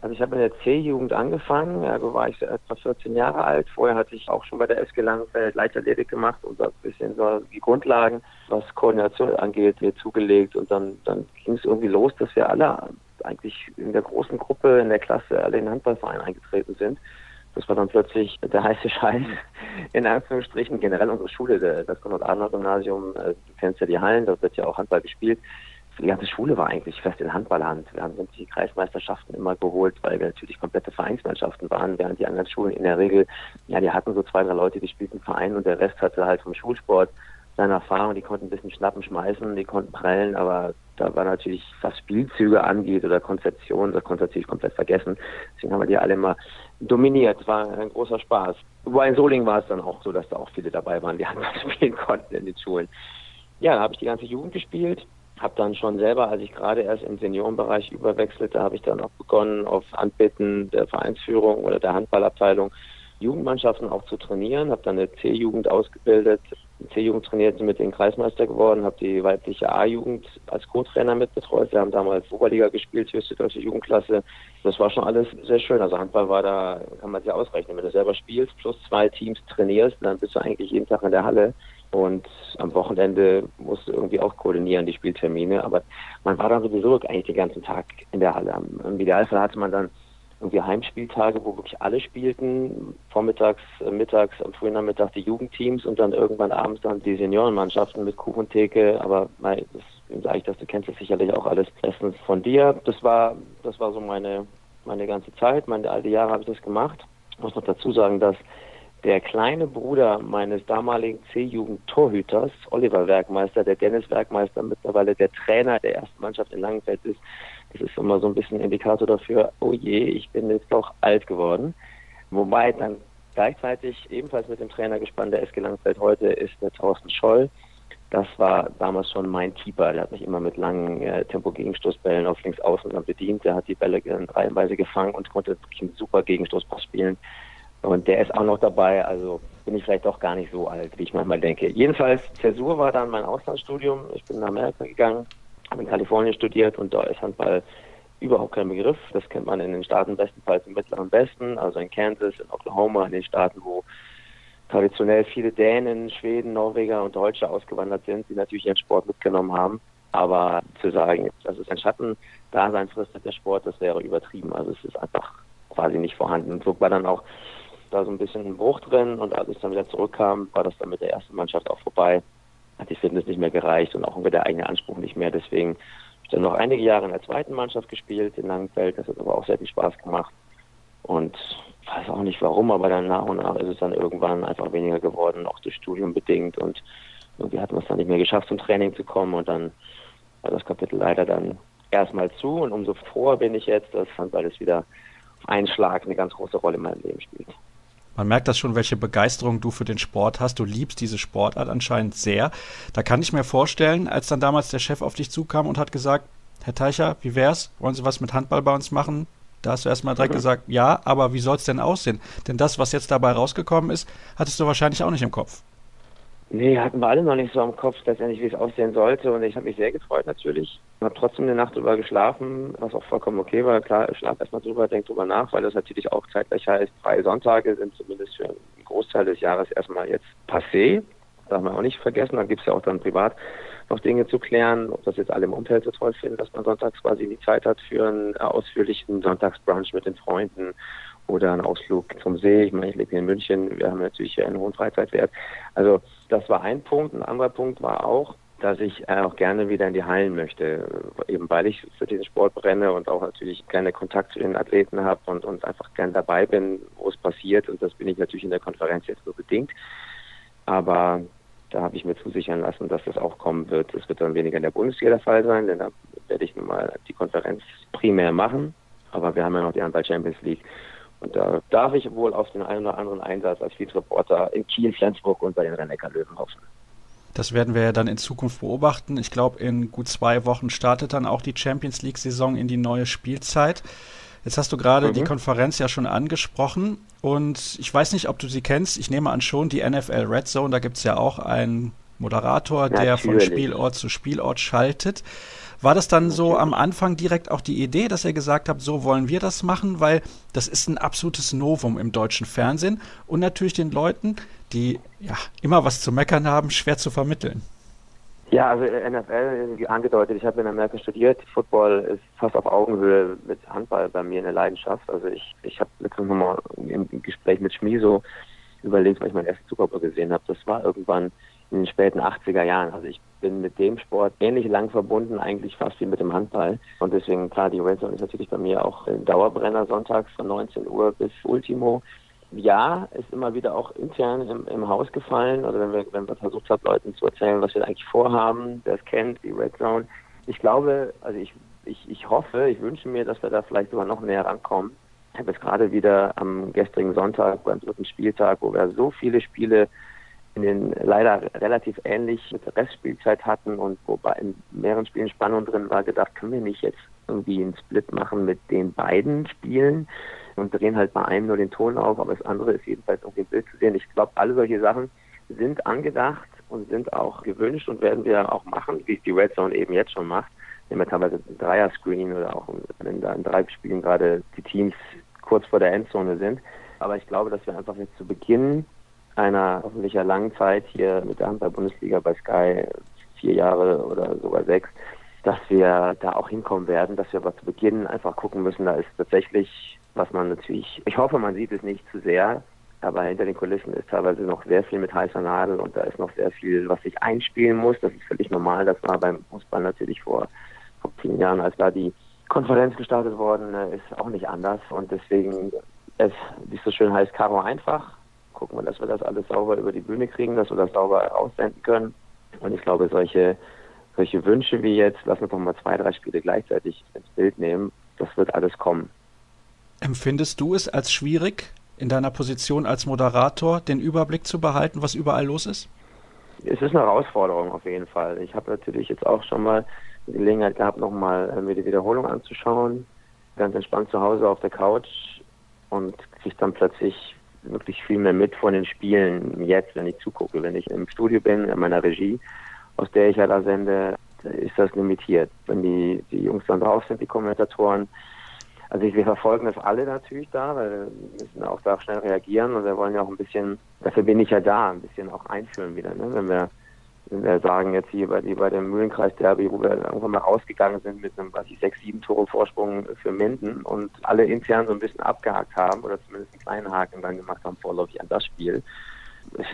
Also ich habe in der C-Jugend angefangen, also war ich etwa 14 Jahre alt. Vorher hatte ich auch schon bei der SG Langenfeld Leichtathletik gemacht und ein bisschen so die Grundlagen, was Koordination angeht, mir zugelegt. Und dann, dann ging es irgendwie los, dass wir alle eigentlich in der großen Gruppe, in der Klasse, alle in den Handballverein eingetreten sind. Das war dann plötzlich der heiße Scheiß, in Anführungsstrichen, generell unsere Schule, das Konrad-Adenauer-Gymnasium, äh, du kennst ja die Hallen, da wird ja auch Handball gespielt die ganze Schule war eigentlich fest in Handballhand. Wir haben uns die Kreismeisterschaften immer geholt, weil wir natürlich komplette Vereinsmannschaften waren, während die anderen Schulen in der Regel, ja, die hatten so zwei, drei Leute, die spielten Verein und der Rest hatte halt vom Schulsport seine Erfahrung, die konnten ein bisschen schnappen, schmeißen, die konnten prellen, aber da war natürlich, was Spielzüge angeht oder Konzeption, das konnte natürlich komplett vergessen. Deswegen haben wir die alle immer dominiert, war ein großer Spaß. Wobei in Solingen war es dann auch so, dass da auch viele dabei waren, die Handball spielen konnten in den Schulen. Ja, da habe ich die ganze Jugend gespielt habe dann schon selber, als ich gerade erst im Seniorenbereich überwechselte, habe ich dann auch begonnen, auf Anbitten der Vereinsführung oder der Handballabteilung Jugendmannschaften auch zu trainieren. Habe dann eine C-Jugend ausgebildet, C-Jugend trainiert, mit den Kreismeister geworden, habe die weibliche A-Jugend als Co-Trainer mitbetreut. Wir haben damals Oberliga gespielt, höchste deutsche Jugendklasse. Das war schon alles sehr schön. Also Handball war da, kann man sich ausrechnen. Wenn du selber spielst, plus zwei Teams trainierst, dann bist du eigentlich jeden Tag in der Halle. Und am Wochenende musste irgendwie auch koordinieren, die Spieltermine. Aber man war dann sowieso eigentlich den ganzen Tag in der Halle. Im Idealfall hatte man dann irgendwie Heimspieltage, wo wirklich alle spielten. Vormittags, äh, mittags, am frühen Nachmittag die Jugendteams und dann irgendwann abends dann die Seniorenmannschaften mit Kuchentheke. Aber das sage ich das, du kennst das sicherlich auch alles bestens von dir. Das war, das war so meine, meine ganze Zeit. Meine alte Jahre habe ich das gemacht. Ich muss noch dazu sagen, dass der kleine Bruder meines damaligen C-Jugend-Torhüters, Oliver Werkmeister, der Dennis Werkmeister, mittlerweile der Trainer der ersten Mannschaft in Langenfeld ist. Das ist immer so ein bisschen ein Indikator dafür, oh je, ich bin jetzt doch alt geworden. Wobei dann gleichzeitig ebenfalls mit dem Trainer gespannt, der SG Langenfeld heute ist der Thorsten Scholl. Das war damals schon mein Keeper. Der hat mich immer mit langen äh, Tempo-Gegenstoßbällen auf links außen bedient. Der hat die Bälle reihenweise gefangen und konnte wirklich einen super Gegenstoßpass spielen. Und der ist auch noch dabei, also bin ich vielleicht doch gar nicht so alt, wie ich manchmal denke. Jedenfalls, Zäsur war dann mein Auslandsstudium. Ich bin nach Amerika gegangen, habe in Kalifornien studiert und da ist Handball überhaupt kein Begriff. Das kennt man in den Staaten bestenfalls im Mittleren Westen, also in Kansas, in Oklahoma, in den Staaten, wo traditionell viele Dänen, Schweden, Norweger und Deutsche ausgewandert sind, die natürlich ihren Sport mitgenommen haben. Aber zu sagen, dass es ein Schattendasein fristet, der Sport, das wäre übertrieben. Also es ist einfach quasi nicht vorhanden. Und so war dann auch da so ein bisschen ein Bruch drin und als ich dann wieder zurückkam, war das dann mit der ersten Mannschaft auch vorbei. Hat die Fitness nicht mehr gereicht und auch der eigene Anspruch nicht mehr. Deswegen habe ich dann noch einige Jahre in der zweiten Mannschaft gespielt in Langenfeld. Das hat aber auch sehr viel Spaß gemacht. Und weiß auch nicht warum, aber dann nach und nach ist es dann irgendwann einfach weniger geworden, auch durch Studium bedingt. Und irgendwie hatten wir es dann nicht mehr geschafft, zum Training zu kommen. Und dann war das Kapitel leider dann erstmal zu. Und umso froher bin ich jetzt, dass Handball es wieder einen Schlag eine ganz große Rolle in meinem Leben spielt. Man merkt das schon, welche Begeisterung du für den Sport hast. Du liebst diese Sportart anscheinend sehr. Da kann ich mir vorstellen, als dann damals der Chef auf dich zukam und hat gesagt, Herr Teicher, wie wär's? Wollen Sie was mit Handball bei uns machen? Da hast du erstmal direkt mhm. gesagt, ja, aber wie soll es denn aussehen? Denn das, was jetzt dabei rausgekommen ist, hattest du wahrscheinlich auch nicht im Kopf. Nee, hatten wir alle noch nicht so im Kopf, letztendlich, wie es aussehen sollte. Und ich habe mich sehr gefreut natürlich. Habe trotzdem eine Nacht drüber geschlafen, was auch vollkommen okay war. Klar, ich schlaf erstmal drüber, denk drüber nach, weil das natürlich auch zeitgleich heißt, freie Sonntage sind zumindest für einen Großteil des Jahres erstmal jetzt passé. Darf man auch nicht vergessen. Dann gibt es ja auch dann privat noch Dinge zu klären, ob das jetzt alle im Umfeld so toll finden, dass man sonntags quasi die Zeit hat für einen ausführlichen Sonntagsbrunch mit den Freunden oder einen Ausflug zum See. Ich meine, ich lebe hier in München, wir haben natürlich einen hohen Freizeitwert. Also das war ein Punkt. Ein anderer Punkt war auch, dass ich auch gerne wieder in die Hallen möchte, eben weil ich für diesen Sport brenne und auch natürlich gerne Kontakt zu den Athleten habe und, und einfach gern dabei bin, wo es passiert. Und das bin ich natürlich in der Konferenz jetzt nur bedingt. Aber da habe ich mir zusichern lassen, dass das auch kommen wird. Es wird dann weniger in der Bundesliga der Fall sein, denn da werde ich nun mal die Konferenz primär machen. Aber wir haben ja noch die Handball Champions League. Und da darf ich wohl auf den einen oder anderen Einsatz als Field Reporter in Kiel, Flensburg und bei den Rennecker Löwen hoffen. Das werden wir ja dann in Zukunft beobachten. Ich glaube, in gut zwei Wochen startet dann auch die Champions League-Saison in die neue Spielzeit. Jetzt hast du gerade mhm. die Konferenz ja schon angesprochen und ich weiß nicht, ob du sie kennst. Ich nehme an schon, die NFL Red Zone, da gibt es ja auch einen Moderator, der Natürlich. von Spielort zu Spielort schaltet. War das dann so am Anfang direkt auch die Idee, dass ihr gesagt habt, so wollen wir das machen, weil das ist ein absolutes Novum im deutschen Fernsehen und natürlich den Leuten, die ja immer was zu meckern haben, schwer zu vermitteln. Ja, also NFL, wie angedeutet, ich habe in Amerika studiert. Football ist fast auf Augenhöhe mit Handball bei mir eine Leidenschaft. Also ich, ich habe letztens nochmal im Gespräch mit Schmiso überlegt, weil ich meinen ersten Super Bowl gesehen habe. Das war irgendwann in den späten 80er Jahren. Also ich bin mit dem Sport ähnlich lang verbunden, eigentlich fast wie mit dem Handball. Und deswegen, klar, die Red Zone ist natürlich bei mir auch ein Dauerbrenner sonntags von 19 Uhr bis Ultimo. Ja, ist immer wieder auch intern im, im Haus gefallen, oder wenn wir, wenn wir versucht haben, Leuten zu erzählen, was wir eigentlich vorhaben, wer es kennt, die Red Zone. Ich glaube, also ich, ich, ich hoffe, ich wünsche mir, dass wir da vielleicht sogar noch näher rankommen. Ich habe jetzt gerade wieder am gestrigen Sonntag beim dritten Spieltag, wo wir so viele Spiele in den leider relativ ähnlich mit der Restspielzeit hatten und wobei in mehreren Spielen Spannung drin war, gedacht, können wir nicht jetzt irgendwie einen Split machen mit den beiden Spielen und drehen halt bei einem nur den Ton auf, aber das andere ist jedenfalls auf dem Bild zu sehen. Ich glaube, alle solche Sachen sind angedacht und sind auch gewünscht und werden wir auch machen, wie es die Red Zone eben jetzt schon macht. Nehmen wir teilweise ein Dreier-Screen oder auch wenn da in drei Spielen gerade die Teams kurz vor der Endzone sind. Aber ich glaube, dass wir einfach jetzt zu Beginn einer hoffentlich langen Zeit hier mit der Handball-Bundesliga bei Sky, vier Jahre oder sogar sechs, dass wir da auch hinkommen werden, dass wir aber zu Beginn einfach gucken müssen, da ist tatsächlich, was man natürlich, ich hoffe, man sieht es nicht zu sehr, aber hinter den Kulissen ist teilweise noch sehr viel mit heißer Nadel und da ist noch sehr viel, was sich einspielen muss. Das ist völlig normal. Das war beim Fußball natürlich vor, vor vielen Jahren, als da die Konferenz gestartet worden ist, auch nicht anders. Und deswegen, es, wie es so schön heißt, Karo einfach gucken wir, dass wir das alles sauber über die Bühne kriegen, dass wir das sauber aussenden können. Und ich glaube, solche, solche Wünsche wie jetzt, lass uns doch mal zwei, drei Spiele gleichzeitig ins Bild nehmen, das wird alles kommen. Empfindest du es als schwierig, in deiner Position als Moderator den Überblick zu behalten, was überall los ist? Es ist eine Herausforderung auf jeden Fall. Ich habe natürlich jetzt auch schon mal die Gelegenheit gehabt, nochmal äh, mir die Wiederholung anzuschauen, ganz entspannt zu Hause auf der Couch und sich dann plötzlich wirklich viel mehr mit von den Spielen jetzt, wenn ich zugucke, wenn ich im Studio bin, in meiner Regie, aus der ich ja da sende. ist das limitiert. Wenn die, die Jungs dann drauf sind, die Kommentatoren, also wir verfolgen das alle natürlich da, weil wir müssen auch da schnell reagieren und wir wollen ja auch ein bisschen, dafür bin ich ja da, ein bisschen auch einführen wieder. Ne? Wenn wir wenn wir sagen jetzt hier bei, bei dem Mühlenkreis-Derby, wo wir irgendwann mal rausgegangen sind mit einem, was ich, sechs, sieben Tore Vorsprung für Minden und alle intern so ein bisschen abgehakt haben oder zumindest einen kleinen Haken dann gemacht haben vorläufig an das Spiel.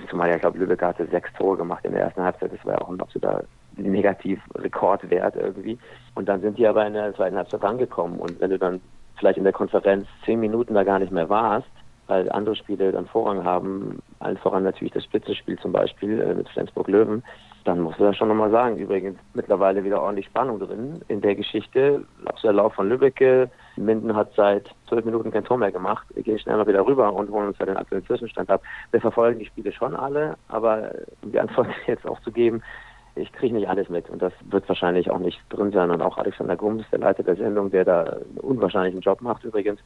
Zumal ja, ich glaube, Lübeck hatte sechs Tore gemacht in der ersten Halbzeit. Das war ja auch ein absoluter Negativ-Rekordwert irgendwie. Und dann sind die aber in der zweiten Halbzeit angekommen. Und wenn du dann vielleicht in der Konferenz zehn Minuten da gar nicht mehr warst, weil andere Spiele dann Vorrang haben, allen voran natürlich das Spitzenspiel zum Beispiel äh, mit Flensburg-Löwen, dann musst du das schon nochmal sagen. Übrigens mittlerweile wieder ordentlich Spannung drin in der Geschichte. Der Lauf von Lübbecke. Minden hat seit zwölf Minuten kein Tor mehr gemacht. Wir gehen schnell mal wieder rüber und holen uns ja den aktuellen Zwischenstand ab. Wir verfolgen die Spiele schon alle, aber um die Antwort jetzt auch zu geben, ich kriege nicht alles mit und das wird wahrscheinlich auch nicht drin sein. Und auch Alexander Grums, der Leiter der Sendung, der da einen unwahrscheinlichen Job macht übrigens,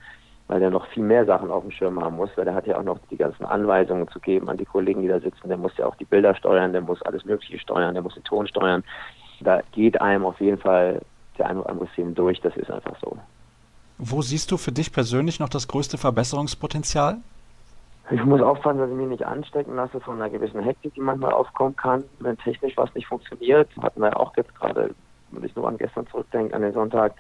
weil der noch viel mehr Sachen auf dem Schirm haben muss, weil der hat ja auch noch die ganzen Anweisungen zu geben an die Kollegen, die da sitzen. Der muss ja auch die Bilder steuern, der muss alles Mögliche steuern, der muss den Ton steuern. Da geht einem auf jeden Fall der ein oder andere Film durch, das ist einfach so. Wo siehst du für dich persönlich noch das größte Verbesserungspotenzial? Ich muss aufpassen, dass ich mich nicht anstecken lasse von einer gewissen Hektik, die manchmal aufkommen kann, wenn technisch was nicht funktioniert. Hatten wir auch jetzt gerade, wenn ich nur an gestern zurückdenke, an den Sonntag,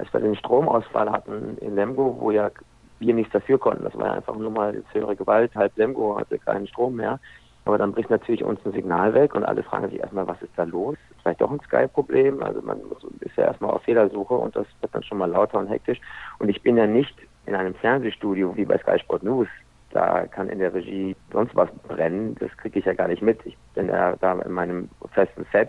als wir den Stromausfall hatten in Lemgo, wo ja wir nichts dafür konnten. Das war ja einfach nur mal höhere Gewalt. Halb Lemgo hatte keinen Strom mehr. Aber dann bricht natürlich uns ein Signal weg und alle fragen sich erstmal, was ist da los? Vielleicht doch ein Sky-Problem. Also man ist ja erstmal auf Fehlersuche und das wird dann schon mal lauter und hektisch. Und ich bin ja nicht in einem Fernsehstudio wie bei Sky Sport News. Da kann in der Regie sonst was brennen. Das kriege ich ja gar nicht mit. Ich bin ja da in meinem festen Set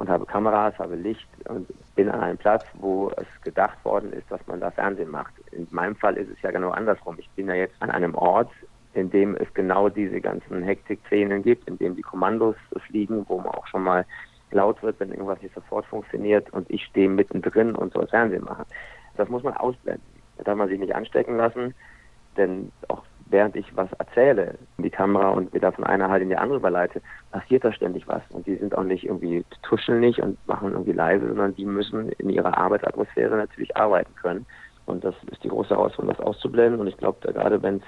und habe Kameras, habe Licht und bin an einem Platz, wo es gedacht worden ist, dass man da Fernsehen macht. In meinem Fall ist es ja genau andersrum. Ich bin ja jetzt an einem Ort, in dem es genau diese ganzen Hektik-Szenen gibt, in dem die Kommandos fliegen, wo man auch schon mal laut wird, wenn irgendwas nicht sofort funktioniert und ich stehe mittendrin und soll Fernsehen machen. Das muss man ausblenden. Da darf man sich nicht anstecken lassen, denn auch während ich was erzähle in die Kamera und wieder von einer halt in die andere überleite, passiert da ständig was. Und die sind auch nicht irgendwie, tuscheln nicht und machen irgendwie leise, sondern die müssen in ihrer Arbeitsatmosphäre natürlich arbeiten können. Und das ist die große Herausforderung, das auszublenden. Und ich glaube, gerade wenn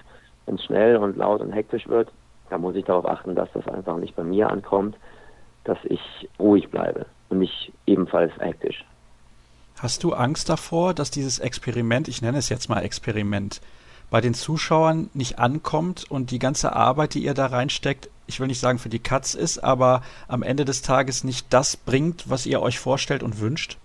es schnell und laut und hektisch wird, da muss ich darauf achten, dass das einfach nicht bei mir ankommt, dass ich ruhig bleibe und nicht ebenfalls hektisch. Hast du Angst davor, dass dieses Experiment, ich nenne es jetzt mal Experiment, bei den Zuschauern nicht ankommt und die ganze Arbeit, die ihr da reinsteckt, ich will nicht sagen für die Katz ist, aber am Ende des Tages nicht das bringt, was ihr euch vorstellt und wünscht?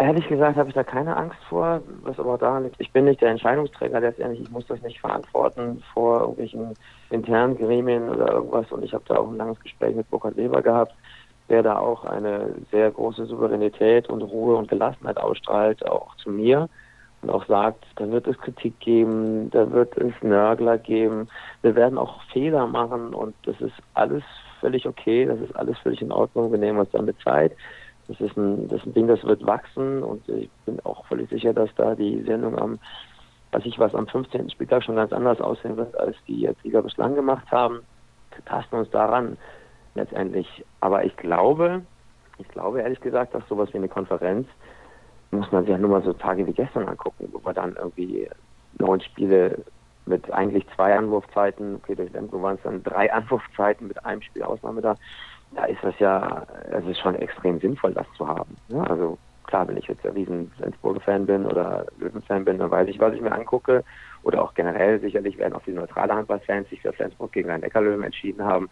Ehrlich gesagt habe ich da keine Angst vor, was aber daran liegt. Ich bin nicht der Entscheidungsträger letztendlich. Ich muss das nicht verantworten vor irgendwelchen internen Gremien oder irgendwas. Und ich habe da auch ein langes Gespräch mit Burkhard Weber gehabt, der da auch eine sehr große Souveränität und Ruhe und Gelassenheit ausstrahlt, auch zu mir und auch sagt, da wird es Kritik geben, da wird es Nörgler geben, wir werden auch Fehler machen und das ist alles völlig okay, das ist alles völlig in Ordnung, wir nehmen uns damit Zeit. Das ist ein, das ist ein Ding, das wird wachsen und ich bin auch völlig sicher, dass da die Sendung am, weiß ich was, am 15. Spieltag schon ganz anders aussehen wird, als die jetzt Liga bislang gemacht haben. Wir tasten uns daran letztendlich. Aber ich glaube, ich glaube ehrlich gesagt, dass sowas wie eine Konferenz muss man sich ja nur mal so Tage wie gestern angucken, wo wir dann irgendwie neun Spiele mit eigentlich zwei Anwurfzeiten, okay, durch Lemgo waren es dann drei Anwurfzeiten mit einem Spiel Ausnahme da. Da ist das ja, es ist schon extrem sinnvoll, das zu haben. Ja, also klar, wenn ich jetzt ein riesen Flensburger-Fan bin oder Löwen-Fan bin, dann weiß ich, was ich mir angucke. Oder auch generell sicherlich werden auch die neutrale Handballfans sich für Flensburg gegen einen Neckarlöwen entschieden haben,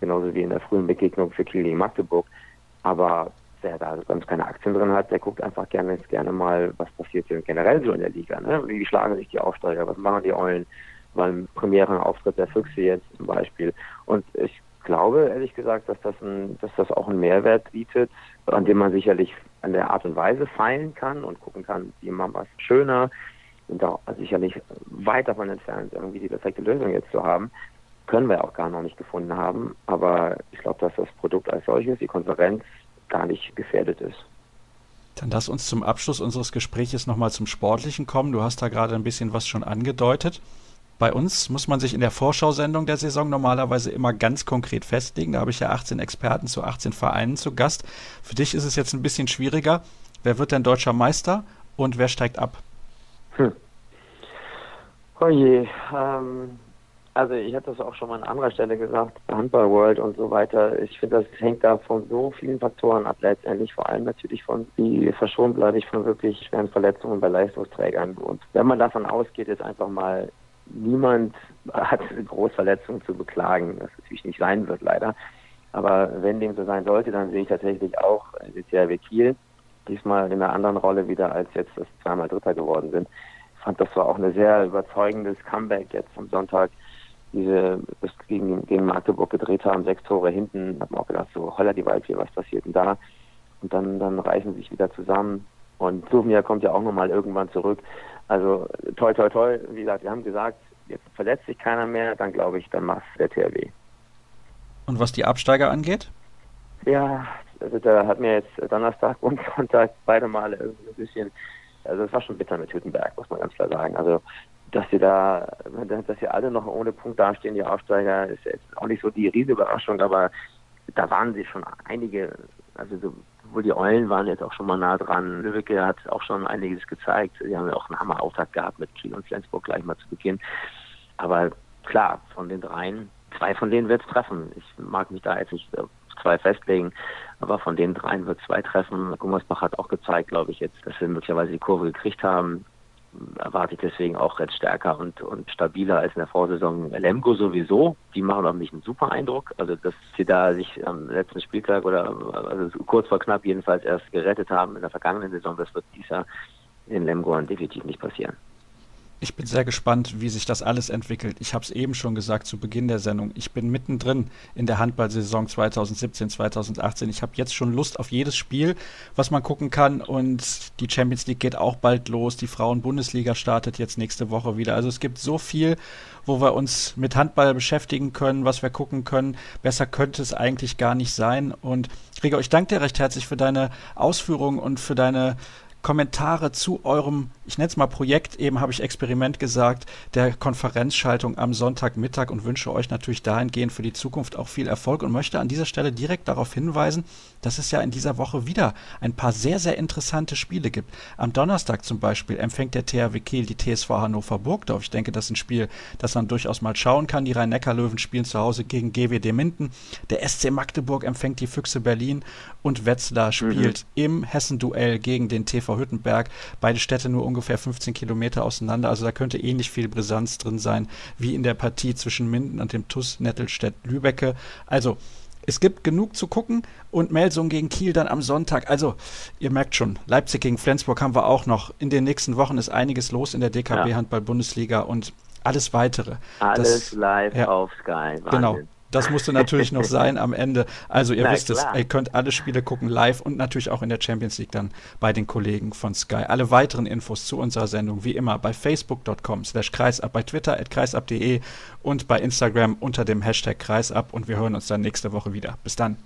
genauso wie in der frühen Begegnung für Kiel Magdeburg. Aber wer da sonst keine Aktien drin hat, der guckt einfach gerne, gerne mal, was passiert hier generell so in der Liga. Ne? Wie schlagen sich die Aufsteiger, was machen die Eulen beim Premierenauftritt der Füchse jetzt zum Beispiel. Und ich glaube, ehrlich gesagt, dass das, ein, dass das auch einen Mehrwert bietet, an dem man sicherlich an der Art und Weise feilen kann und gucken kann, wie man was schöner und auch sicherlich weit davon entfernt, irgendwie die perfekte Lösung jetzt zu haben. Können wir auch gar noch nicht gefunden haben. Aber ich glaube, dass das Produkt als solches, die Konferenz, gar nicht gefährdet ist. Dann lass uns zum Abschluss unseres Gespräches nochmal zum Sportlichen kommen. Du hast da gerade ein bisschen was schon angedeutet. Bei uns muss man sich in der Vorschausendung der Saison normalerweise immer ganz konkret festlegen. Da habe ich ja 18 Experten zu 18 Vereinen zu Gast. Für dich ist es jetzt ein bisschen schwieriger. Wer wird denn deutscher Meister und wer steigt ab? Hm. Oh je, ähm, also ich hatte das auch schon mal an anderer Stelle gesagt, Handball World und so weiter. Ich finde, das hängt da von so vielen Faktoren ab letztendlich, vor allem natürlich von, wie verschont bleibe ich von wirklich schweren Verletzungen bei Leistungsträgern. Und wenn man davon ausgeht, jetzt einfach mal, niemand hat Großverletzungen zu beklagen, was natürlich nicht sein wird leider. Aber wenn dem so sein sollte, dann sehe ich tatsächlich auch THW Kiel, diesmal in einer anderen Rolle wieder als jetzt, dass zweimal Dritter geworden sind. Ich fand, das war auch ein sehr überzeugendes Comeback jetzt am Sonntag diese das gegen, gegen Magdeburg gedreht haben, sechs Tore hinten, hat man auch gedacht, so holla die Waldfee, was passiert denn da? Und dann, dann reißen sie sich wieder zusammen. Und Suvmia kommt ja auch nochmal irgendwann zurück. Also toll, toll, toll. Wie gesagt, wir haben gesagt, jetzt verletzt sich keiner mehr, dann glaube ich, dann macht der THW. Und was die Absteiger angeht? Ja, also da hat mir jetzt Donnerstag und Sonntag beide Male irgendwie ein bisschen, also es war schon bitter mit Hüttenberg, muss man ganz klar sagen. Also dass sie da, dass sie alle noch ohne Punkt dastehen, die Aufsteiger, ist jetzt auch nicht so die Riesenüberraschung, aber da waren sie schon einige, also sowohl die Eulen waren jetzt auch schon mal nah dran. Lübbecke hat auch schon einiges gezeigt. Sie haben ja auch einen Hammer-Auftakt gehabt mit Kiel und Flensburg gleich mal zu Beginn. Aber klar, von den dreien, zwei von denen wird es treffen. Ich mag mich da jetzt nicht zwei festlegen, aber von den dreien wird zwei treffen. Gummersbach hat auch gezeigt, glaube ich, jetzt, dass sie möglicherweise die Kurve gekriegt haben erwarte ich deswegen auch jetzt stärker und, und stabiler als in der Vorsaison. Lemgo sowieso, die machen auf mich einen super Eindruck. Also, dass sie da sich am letzten Spieltag oder also kurz vor knapp jedenfalls erst gerettet haben in der vergangenen Saison, das wird dieses Jahr in Lemgo definitiv nicht passieren. Ich bin sehr gespannt, wie sich das alles entwickelt. Ich habe es eben schon gesagt zu Beginn der Sendung. Ich bin mittendrin in der Handballsaison 2017, 2018. Ich habe jetzt schon Lust auf jedes Spiel, was man gucken kann. Und die Champions League geht auch bald los. Die Frauen-Bundesliga startet jetzt nächste Woche wieder. Also es gibt so viel, wo wir uns mit Handball beschäftigen können, was wir gucken können. Besser könnte es eigentlich gar nicht sein. Und Gregor, ich danke dir recht herzlich für deine Ausführungen und für deine Kommentare zu eurem, ich nenne es mal Projekt, eben habe ich Experiment gesagt, der Konferenzschaltung am Sonntagmittag und wünsche euch natürlich dahingehend für die Zukunft auch viel Erfolg und möchte an dieser Stelle direkt darauf hinweisen, dass es ja in dieser Woche wieder ein paar sehr, sehr interessante Spiele gibt. Am Donnerstag zum Beispiel empfängt der THW Kiel die TSV Hannover Burgdorf. Ich denke, das ist ein Spiel, das man durchaus mal schauen kann. Die Rhein-Neckar-Löwen spielen zu Hause gegen GWD Minden. Der SC Magdeburg empfängt die Füchse Berlin und Wetzlar spielt mhm. im Hessen-Duell gegen den TV Hüttenberg. Beide Städte nur ungefähr 15 Kilometer auseinander. Also da könnte ähnlich viel Brisanz drin sein wie in der Partie zwischen Minden und dem TUS Nettelstedt-Lübecke. Also es gibt genug zu gucken und Melsung gegen Kiel dann am Sonntag. Also, ihr merkt schon, Leipzig gegen Flensburg haben wir auch noch. In den nächsten Wochen ist einiges los in der DKB. Handball Bundesliga und alles weitere. Alles das, live ja, auf Sky. Wahnsinn. Genau. Das musste natürlich noch sein am Ende. Also ihr Na, wisst klar. es, ihr könnt alle Spiele gucken live und natürlich auch in der Champions League dann bei den Kollegen von Sky. Alle weiteren Infos zu unserer Sendung wie immer bei facebook.com slash kreisab, bei Twitter at kreisab.de und bei Instagram unter dem Hashtag kreisab und wir hören uns dann nächste Woche wieder. Bis dann.